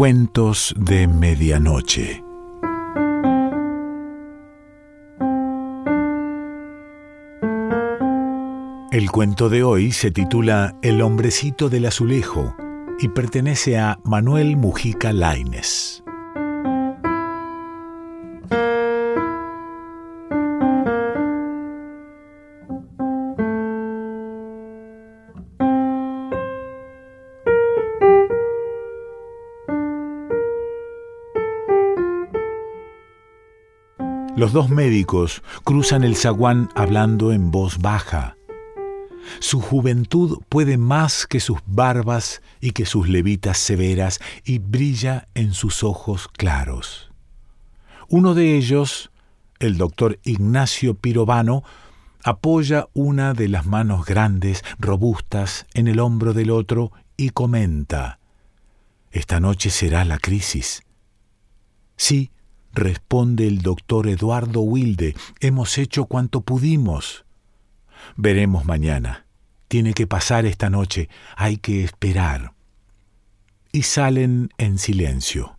Cuentos de Medianoche. El cuento de hoy se titula El hombrecito del azulejo y pertenece a Manuel Mujica Laines. Los dos médicos cruzan el zaguán hablando en voz baja. Su juventud puede más que sus barbas y que sus levitas severas y brilla en sus ojos claros. Uno de ellos, el doctor Ignacio Pirovano, apoya una de las manos grandes, robustas, en el hombro del otro y comenta, Esta noche será la crisis. Sí, Responde el doctor Eduardo Wilde, hemos hecho cuanto pudimos. Veremos mañana. Tiene que pasar esta noche, hay que esperar. Y salen en silencio.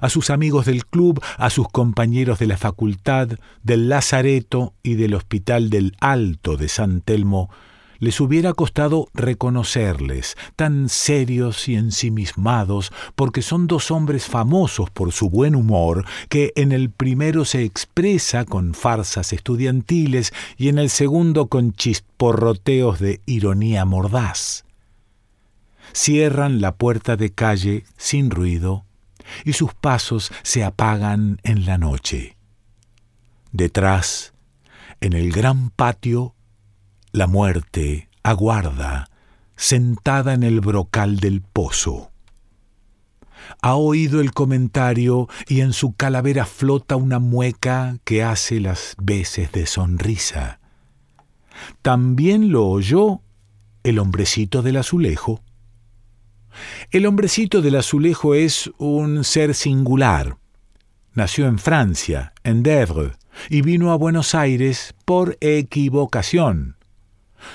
A sus amigos del club, a sus compañeros de la facultad, del Lazareto y del Hospital del Alto de San Telmo, les hubiera costado reconocerles, tan serios y ensimismados, porque son dos hombres famosos por su buen humor, que en el primero se expresa con farsas estudiantiles y en el segundo con chisporroteos de ironía mordaz. Cierran la puerta de calle sin ruido y sus pasos se apagan en la noche. Detrás, en el gran patio, la muerte aguarda, sentada en el brocal del pozo. Ha oído el comentario y en su calavera flota una mueca que hace las veces de sonrisa. También lo oyó el hombrecito del azulejo. El hombrecito del azulejo es un ser singular. Nació en Francia, en Dèvres, y vino a Buenos Aires por equivocación.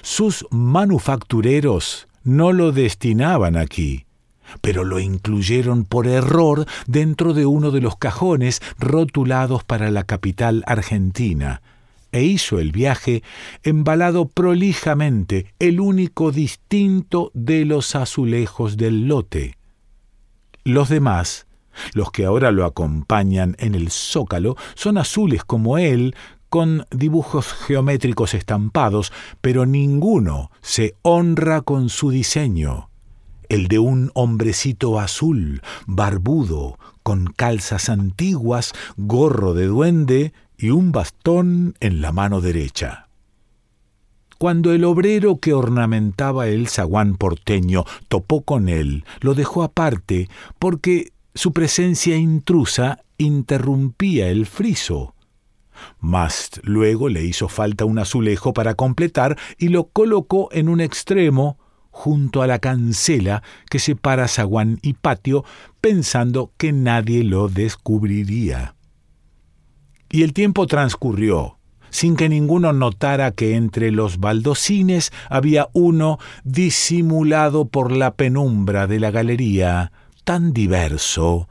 Sus manufactureros no lo destinaban aquí, pero lo incluyeron por error dentro de uno de los cajones rotulados para la capital argentina, e hizo el viaje embalado prolijamente, el único distinto de los azulejos del lote. Los demás, los que ahora lo acompañan en el zócalo, son azules como él, con dibujos geométricos estampados, pero ninguno se honra con su diseño, el de un hombrecito azul, barbudo, con calzas antiguas, gorro de duende y un bastón en la mano derecha. Cuando el obrero que ornamentaba el zaguán porteño topó con él, lo dejó aparte porque su presencia intrusa interrumpía el friso mas luego le hizo falta un azulejo para completar y lo colocó en un extremo junto a la cancela que separa zaguán y patio, pensando que nadie lo descubriría. Y el tiempo transcurrió, sin que ninguno notara que entre los baldocines había uno disimulado por la penumbra de la galería, tan diverso,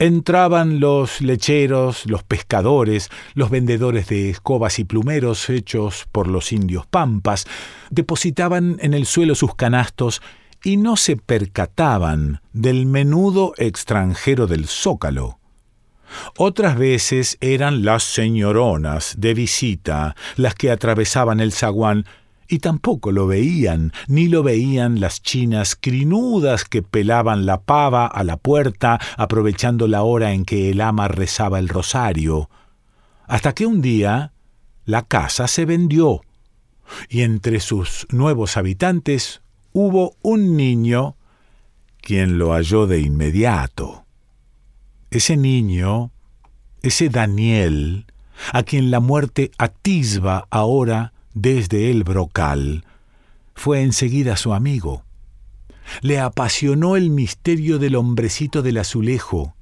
Entraban los lecheros, los pescadores, los vendedores de escobas y plumeros hechos por los indios pampas, depositaban en el suelo sus canastos y no se percataban del menudo extranjero del zócalo. Otras veces eran las señoronas de visita las que atravesaban el zaguán y tampoco lo veían, ni lo veían las chinas crinudas que pelaban la pava a la puerta, aprovechando la hora en que el ama rezaba el rosario. Hasta que un día la casa se vendió, y entre sus nuevos habitantes hubo un niño quien lo halló de inmediato. Ese niño, ese Daniel, a quien la muerte atisba ahora desde el brocal, fue enseguida su amigo. Le apasionó el misterio del hombrecito del azulejo,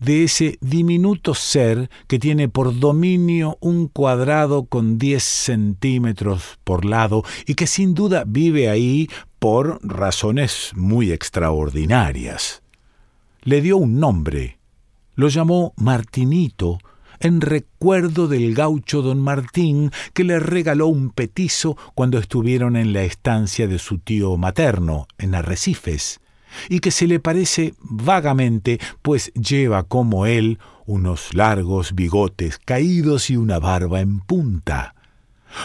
de ese diminuto ser que tiene por dominio un cuadrado con diez centímetros por lado y que sin duda vive ahí por razones muy extraordinarias. le dio un nombre. Lo llamó Martinito, en recuerdo del gaucho don Martín que le regaló un petizo cuando estuvieron en la estancia de su tío materno, en Arrecifes, y que se le parece vagamente, pues lleva como él unos largos bigotes caídos y una barba en punta.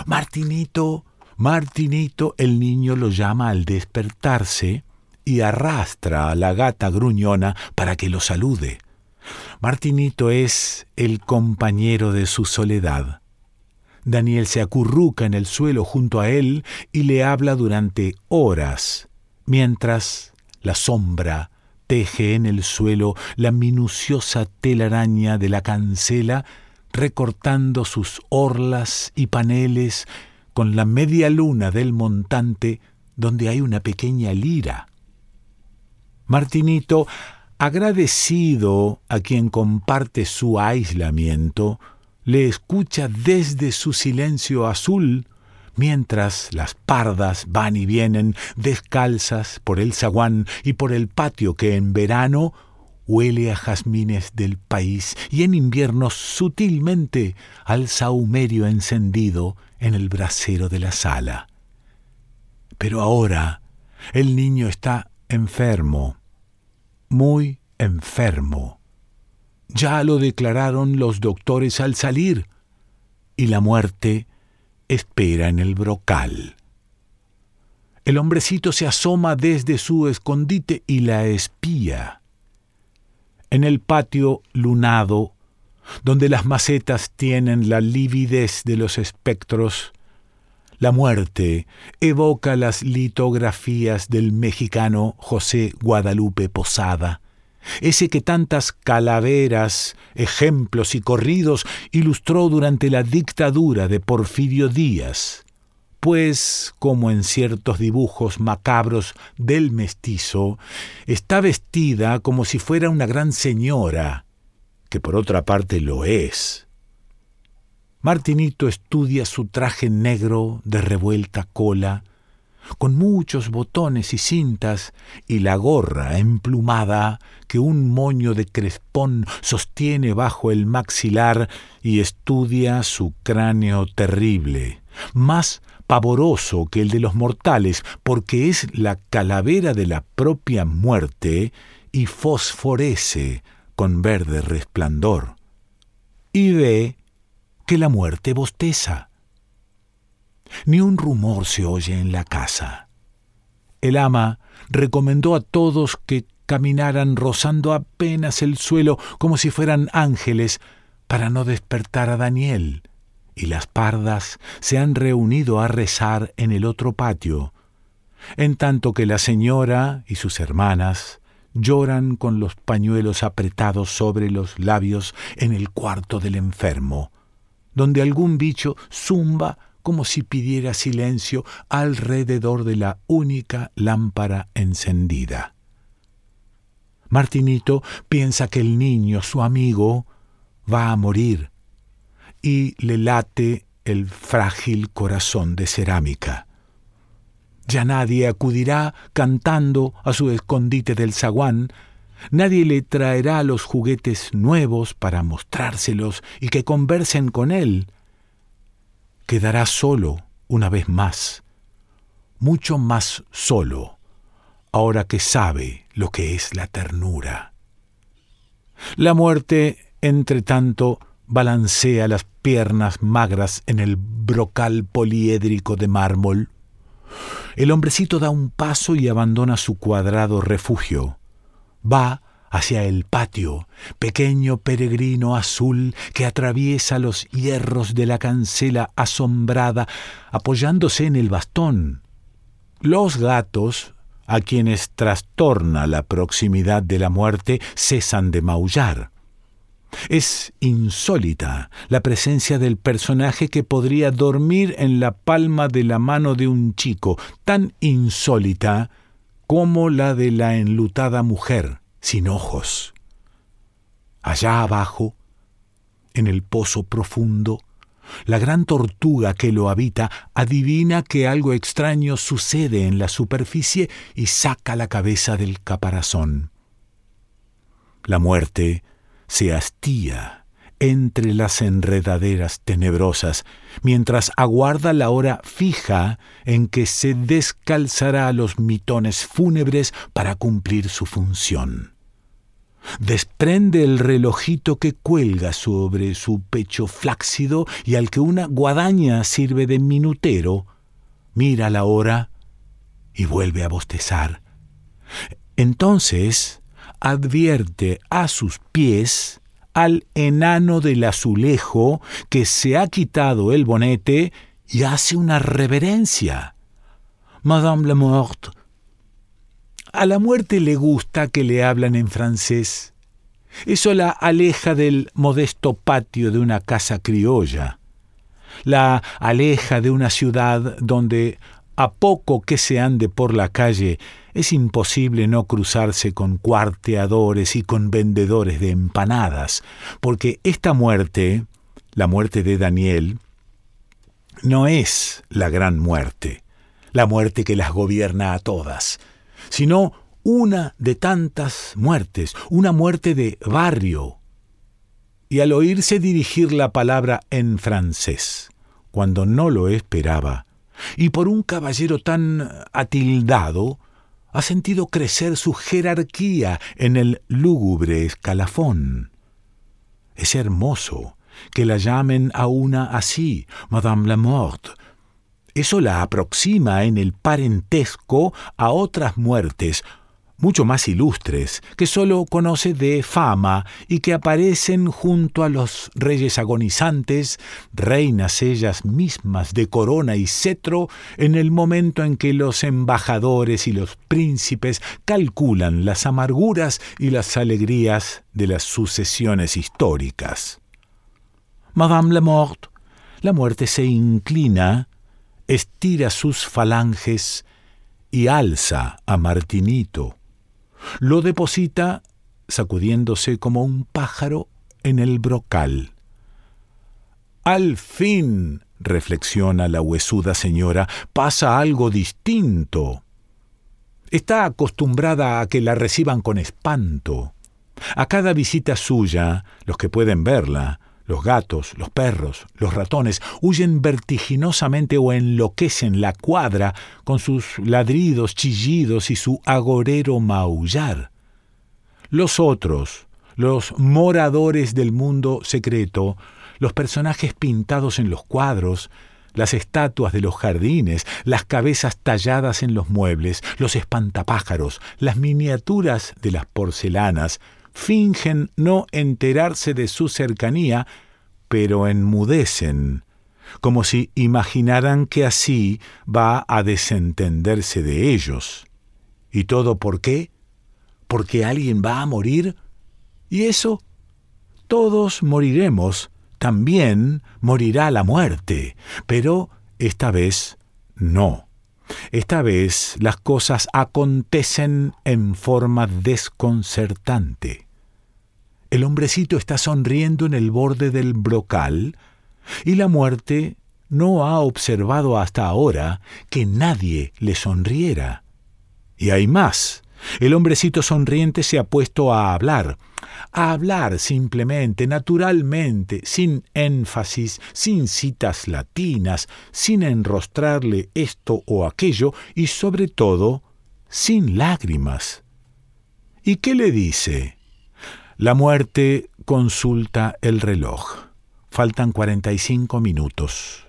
Martinito, Martinito, el niño lo llama al despertarse y arrastra a la gata gruñona para que lo salude. Martinito es el compañero de su soledad. Daniel se acurruca en el suelo junto a él y le habla durante horas, mientras la sombra teje en el suelo la minuciosa telaraña de la cancela, recortando sus orlas y paneles con la media luna del montante donde hay una pequeña lira. Martinito agradecido a quien comparte su aislamiento, le escucha desde su silencio azul, mientras las pardas van y vienen descalzas por el zaguán y por el patio que en verano huele a jazmines del país y en invierno sutilmente al saumerio encendido en el brasero de la sala. Pero ahora el niño está enfermo, muy enfermo. Ya lo declararon los doctores al salir, y la muerte espera en el brocal. El hombrecito se asoma desde su escondite y la espía. En el patio lunado, donde las macetas tienen la lividez de los espectros, la muerte evoca las litografías del mexicano José Guadalupe Posada, ese que tantas calaveras, ejemplos y corridos ilustró durante la dictadura de Porfirio Díaz, pues, como en ciertos dibujos macabros del mestizo, está vestida como si fuera una gran señora, que por otra parte lo es. Martinito estudia su traje negro de revuelta cola, con muchos botones y cintas, y la gorra emplumada que un moño de crespón sostiene bajo el maxilar y estudia su cráneo terrible, más pavoroso que el de los mortales, porque es la calavera de la propia muerte y fosforece con verde resplandor. Y ve que la muerte bosteza. Ni un rumor se oye en la casa. El ama recomendó a todos que caminaran rozando apenas el suelo como si fueran ángeles para no despertar a Daniel, y las pardas se han reunido a rezar en el otro patio, en tanto que la señora y sus hermanas lloran con los pañuelos apretados sobre los labios en el cuarto del enfermo, donde algún bicho zumba como si pidiera silencio alrededor de la única lámpara encendida. Martinito piensa que el niño, su amigo, va a morir y le late el frágil corazón de cerámica. Ya nadie acudirá cantando a su escondite del zaguán Nadie le traerá los juguetes nuevos para mostrárselos y que conversen con él. Quedará solo una vez más, mucho más solo, ahora que sabe lo que es la ternura. La muerte, entre tanto, balancea las piernas magras en el brocal poliédrico de mármol. El hombrecito da un paso y abandona su cuadrado refugio va hacia el patio, pequeño peregrino azul que atraviesa los hierros de la cancela asombrada, apoyándose en el bastón. Los gatos, a quienes trastorna la proximidad de la muerte, cesan de maullar. Es insólita la presencia del personaje que podría dormir en la palma de la mano de un chico, tan insólita como la de la enlutada mujer, sin ojos. Allá abajo, en el pozo profundo, la gran tortuga que lo habita adivina que algo extraño sucede en la superficie y saca la cabeza del caparazón. La muerte se hastía entre las enredaderas tenebrosas, mientras aguarda la hora fija en que se descalzará a los mitones fúnebres para cumplir su función. Desprende el relojito que cuelga sobre su pecho flácido y al que una guadaña sirve de minutero, mira la hora y vuelve a bostezar. Entonces advierte a sus pies al enano del azulejo que se ha quitado el bonete y hace una reverencia. Madame la Morte. A la muerte le gusta que le hablan en francés. Eso la aleja del modesto patio de una casa criolla. La aleja de una ciudad donde, a poco que se ande por la calle, es imposible no cruzarse con cuarteadores y con vendedores de empanadas, porque esta muerte, la muerte de Daniel, no es la gran muerte, la muerte que las gobierna a todas, sino una de tantas muertes, una muerte de barrio. Y al oírse dirigir la palabra en francés, cuando no lo esperaba, y por un caballero tan atildado, ha sentido crecer su jerarquía en el lúgubre escalafón. Es hermoso que la llamen a una así, Madame la Morte. Eso la aproxima en el parentesco a otras muertes, mucho más ilustres, que sólo conoce de fama y que aparecen junto a los reyes agonizantes, reinas ellas mismas de corona y cetro, en el momento en que los embajadores y los príncipes calculan las amarguras y las alegrías de las sucesiones históricas. Madame la Morte, la muerte se inclina, estira sus falanges y alza a Martinito lo deposita, sacudiéndose como un pájaro, en el brocal. Al fin, reflexiona la huesuda señora, pasa algo distinto. Está acostumbrada a que la reciban con espanto. A cada visita suya, los que pueden verla, los gatos, los perros, los ratones huyen vertiginosamente o enloquecen la cuadra con sus ladridos, chillidos y su agorero maullar. Los otros, los moradores del mundo secreto, los personajes pintados en los cuadros, las estatuas de los jardines, las cabezas talladas en los muebles, los espantapájaros, las miniaturas de las porcelanas, fingen no enterarse de su cercanía, pero enmudecen, como si imaginaran que así va a desentenderse de ellos. ¿Y todo por qué? ¿Porque alguien va a morir? ¿Y eso? Todos moriremos, también morirá la muerte, pero esta vez no. Esta vez las cosas acontecen en forma desconcertante. El hombrecito está sonriendo en el borde del brocal y la muerte no ha observado hasta ahora que nadie le sonriera. Y hay más. El hombrecito sonriente se ha puesto a hablar, a hablar simplemente, naturalmente, sin énfasis, sin citas latinas, sin enrostrarle esto o aquello y sobre todo sin lágrimas. ¿Y qué le dice? La muerte consulta el reloj. Faltan 45 minutos.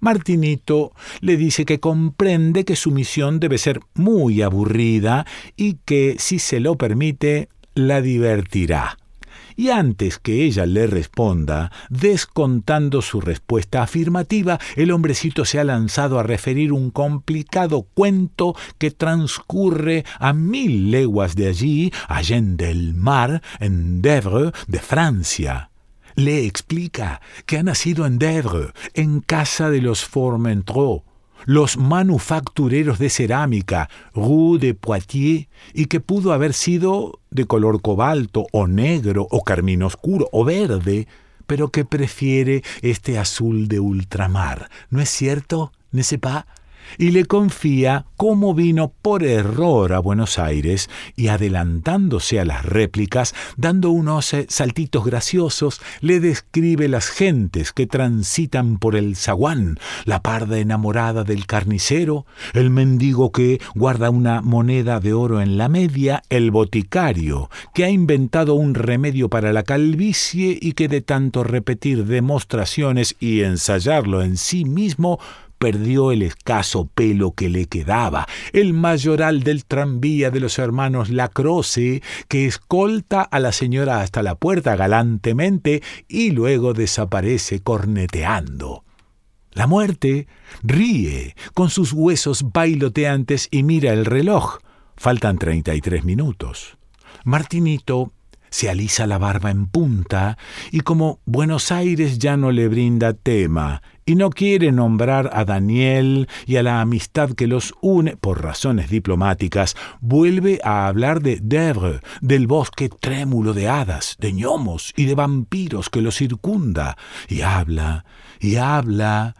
Martinito le dice que comprende que su misión debe ser muy aburrida y que, si se lo permite, la divertirá. Y antes que ella le responda, descontando su respuesta afirmativa, el hombrecito se ha lanzado a referir un complicado cuento que transcurre a mil leguas de allí, allende el mar, en Dèvres, de Francia. Le explica que ha nacido en Dèvres, en casa de los Formentreau, los manufactureros de cerámica, Rue de Poitiers, y que pudo haber sido de color cobalto, o negro, o carmín oscuro, o verde, pero que prefiere este azul de ultramar. ¿No es cierto? ¿Ne pas? Y le confía cómo vino por error a Buenos Aires y adelantándose a las réplicas, dando unos eh, saltitos graciosos, le describe las gentes que transitan por el zaguán, la parda enamorada del carnicero, el mendigo que guarda una moneda de oro en la media, el boticario que ha inventado un remedio para la calvicie y que de tanto repetir demostraciones y ensayarlo en sí mismo perdió el escaso pelo que le quedaba, el mayoral del tranvía de los hermanos Lacroce, que escolta a la señora hasta la puerta galantemente y luego desaparece corneteando. La muerte ríe con sus huesos bailoteantes y mira el reloj. Faltan treinta y tres minutos. Martinito se alisa la barba en punta y como Buenos Aires ya no le brinda tema y no quiere nombrar a Daniel y a la amistad que los une por razones diplomáticas, vuelve a hablar de Dèvres, del bosque trémulo de hadas, de gnomos y de vampiros que lo circunda, y habla, y habla.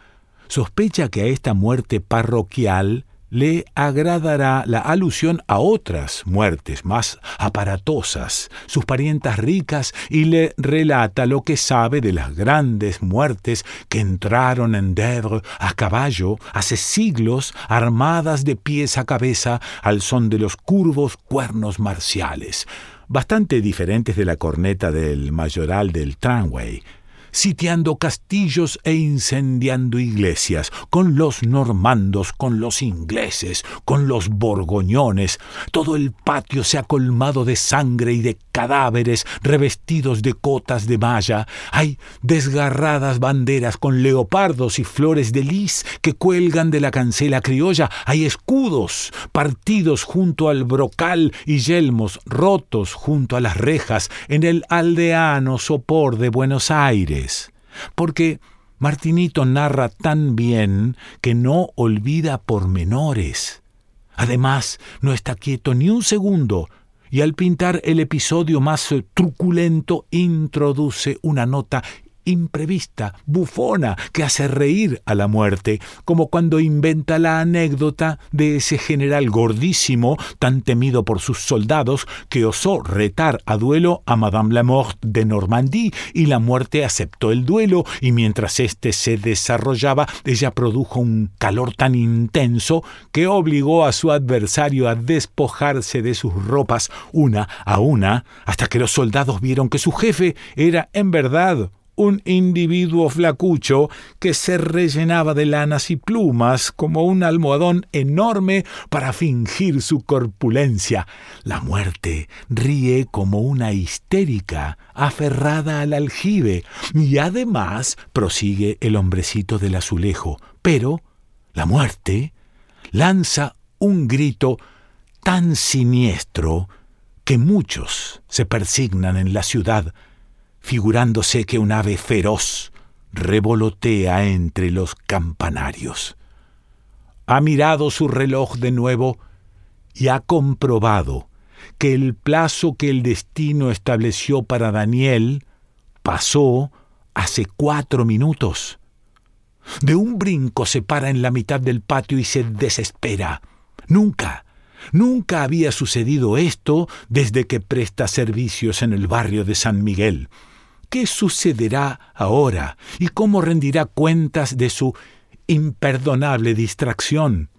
Sospecha que a esta muerte parroquial le agradará la alusión a otras muertes más aparatosas, sus parientas ricas, y le relata lo que sabe de las grandes muertes que entraron en Dèvres a caballo hace siglos, armadas de pies a cabeza al son de los curvos cuernos marciales, bastante diferentes de la corneta del mayoral del tramway, sitiando castillos e incendiando iglesias, con los normandos, con los ingleses, con los borgoñones. Todo el patio se ha colmado de sangre y de cadáveres revestidos de cotas de malla. Hay desgarradas banderas con leopardos y flores de lis que cuelgan de la cancela criolla. Hay escudos partidos junto al brocal y yelmos rotos junto a las rejas en el aldeano sopor de Buenos Aires porque Martinito narra tan bien que no olvida pormenores. Además, no está quieto ni un segundo, y al pintar el episodio más truculento introduce una nota imprevista, bufona, que hace reír a la muerte, como cuando inventa la anécdota de ese general gordísimo, tan temido por sus soldados, que osó retar a duelo a Madame la Mort de Normandie, y la muerte aceptó el duelo, y mientras éste se desarrollaba, ella produjo un calor tan intenso que obligó a su adversario a despojarse de sus ropas una a una, hasta que los soldados vieron que su jefe era en verdad un individuo flacucho que se rellenaba de lanas y plumas como un almohadón enorme para fingir su corpulencia. La muerte ríe como una histérica aferrada al aljibe y además prosigue el hombrecito del azulejo. Pero la muerte lanza un grito tan siniestro que muchos se persignan en la ciudad figurándose que un ave feroz revolotea entre los campanarios. Ha mirado su reloj de nuevo y ha comprobado que el plazo que el destino estableció para Daniel pasó hace cuatro minutos. De un brinco se para en la mitad del patio y se desespera. Nunca, nunca había sucedido esto desde que presta servicios en el barrio de San Miguel. ¿Qué sucederá ahora y cómo rendirá cuentas de su imperdonable distracción?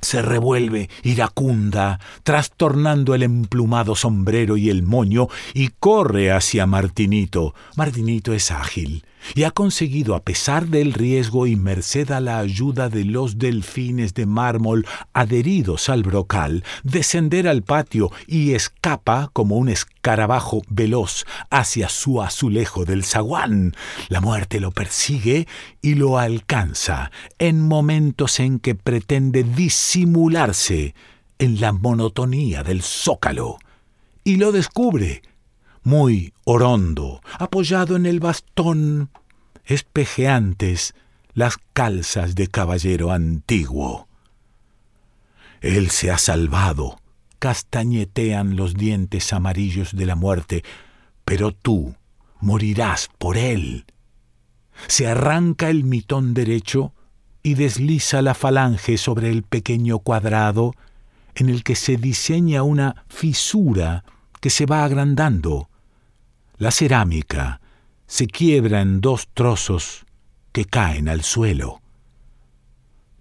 se revuelve iracunda, trastornando el emplumado sombrero y el moño, y corre hacia Martinito. Martinito es ágil, y ha conseguido, a pesar del riesgo y merced a la ayuda de los delfines de mármol adheridos al brocal, descender al patio y escapa como un escarabajo veloz hacia su azulejo del zaguán. La muerte lo persigue y lo alcanza en momentos en que pretende disimularse en la monotonía del zócalo. Y lo descubre muy orondo, apoyado en el bastón, espejeantes las calzas de caballero antiguo. Él se ha salvado, castañetean los dientes amarillos de la muerte, pero tú morirás por él. Se arranca el mitón derecho y desliza la falange sobre el pequeño cuadrado en el que se diseña una fisura que se va agrandando. La cerámica se quiebra en dos trozos que caen al suelo.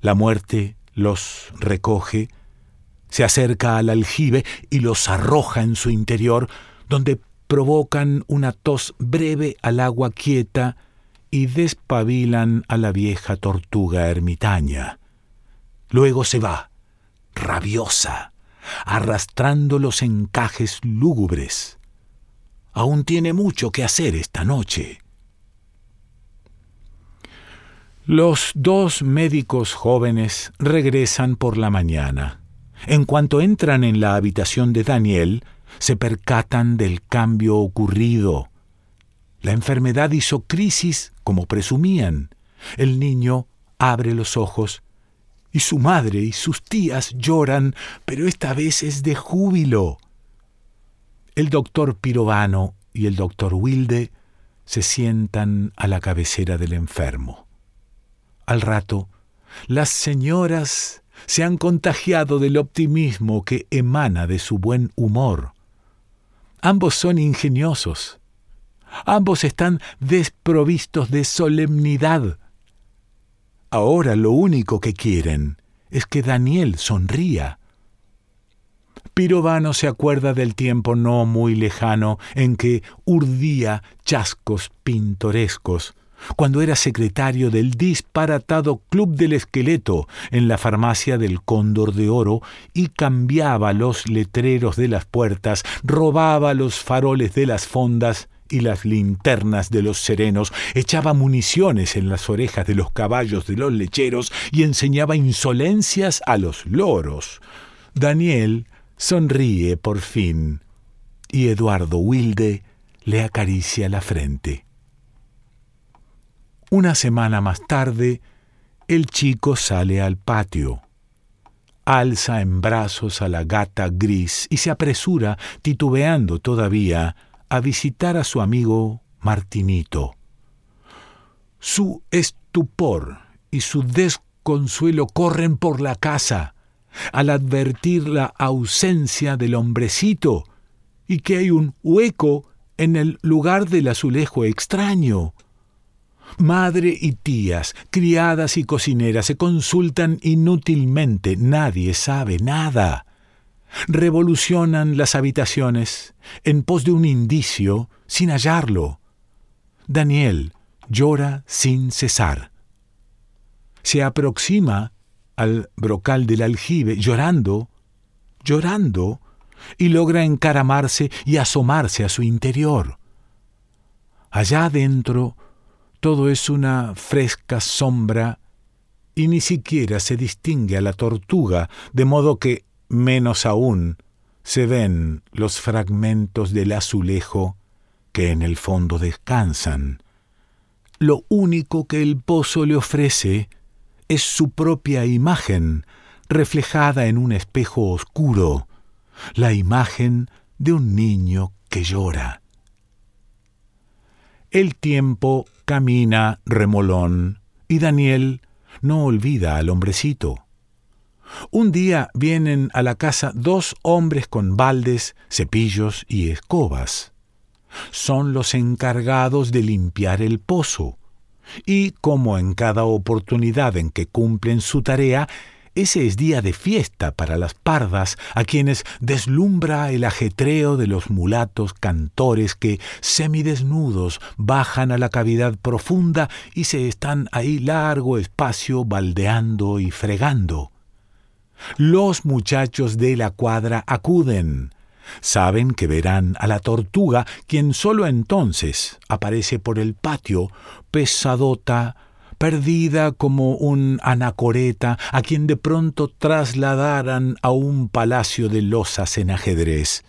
La muerte los recoge, se acerca al aljibe y los arroja en su interior, donde provocan una tos breve al agua quieta y despabilan a la vieja tortuga ermitaña. Luego se va, rabiosa, arrastrando los encajes lúgubres. Aún tiene mucho que hacer esta noche. Los dos médicos jóvenes regresan por la mañana. En cuanto entran en la habitación de Daniel, se percatan del cambio ocurrido. La enfermedad hizo crisis como presumían. El niño abre los ojos y su madre y sus tías lloran, pero esta vez es de júbilo. El doctor Pirovano y el doctor Wilde se sientan a la cabecera del enfermo. Al rato, las señoras se han contagiado del optimismo que emana de su buen humor. Ambos son ingeniosos. Ambos están desprovistos de solemnidad. Ahora lo único que quieren es que Daniel sonría. Pirovano se acuerda del tiempo no muy lejano en que urdía chascos pintorescos cuando era secretario del disparatado Club del Esqueleto en la farmacia del Cóndor de Oro y cambiaba los letreros de las puertas, robaba los faroles de las fondas y las linternas de los serenos, echaba municiones en las orejas de los caballos de los lecheros y enseñaba insolencias a los loros. Daniel sonríe por fin y Eduardo Wilde le acaricia la frente. Una semana más tarde, el chico sale al patio. Alza en brazos a la gata gris y se apresura, titubeando todavía, a visitar a su amigo Martinito. Su estupor y su desconsuelo corren por la casa al advertir la ausencia del hombrecito y que hay un hueco en el lugar del azulejo extraño. Madre y tías, criadas y cocineras se consultan inútilmente, nadie sabe nada. Revolucionan las habitaciones en pos de un indicio sin hallarlo. Daniel llora sin cesar. Se aproxima al brocal del aljibe llorando, llorando, y logra encaramarse y asomarse a su interior. Allá adentro todo es una fresca sombra y ni siquiera se distingue a la tortuga, de modo que, menos aún, se ven los fragmentos del azulejo que en el fondo descansan. Lo único que el pozo le ofrece es su propia imagen, reflejada en un espejo oscuro, la imagen de un niño que llora. El tiempo camina remolón y Daniel no olvida al hombrecito. Un día vienen a la casa dos hombres con baldes, cepillos y escobas. Son los encargados de limpiar el pozo. Y como en cada oportunidad en que cumplen su tarea, ese es día de fiesta para las pardas, a quienes deslumbra el ajetreo de los mulatos cantores que, semidesnudos, bajan a la cavidad profunda y se están ahí largo espacio baldeando y fregando. Los muchachos de la cuadra acuden. Saben que verán a la tortuga, quien sólo entonces aparece por el patio, pesadota, perdida como un anacoreta a quien de pronto trasladaran a un palacio de losas en ajedrez.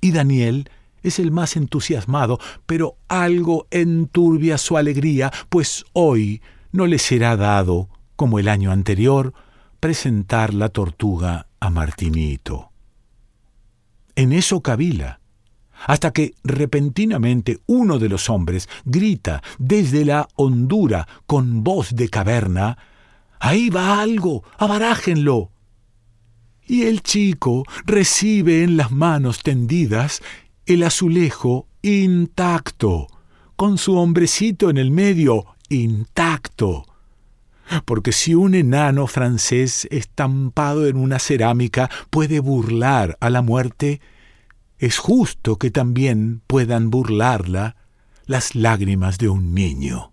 Y Daniel es el más entusiasmado, pero algo enturbia su alegría, pues hoy no le será dado, como el año anterior, presentar la tortuga a Martinito. En eso cavila hasta que repentinamente uno de los hombres grita desde la hondura con voz de caverna Ahí va algo, abarájenlo. Y el chico recibe en las manos tendidas el azulejo intacto, con su hombrecito en el medio intacto. Porque si un enano francés estampado en una cerámica puede burlar a la muerte, es justo que también puedan burlarla las lágrimas de un niño.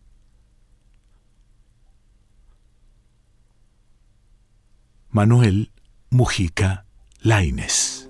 Manuel Mujica Laines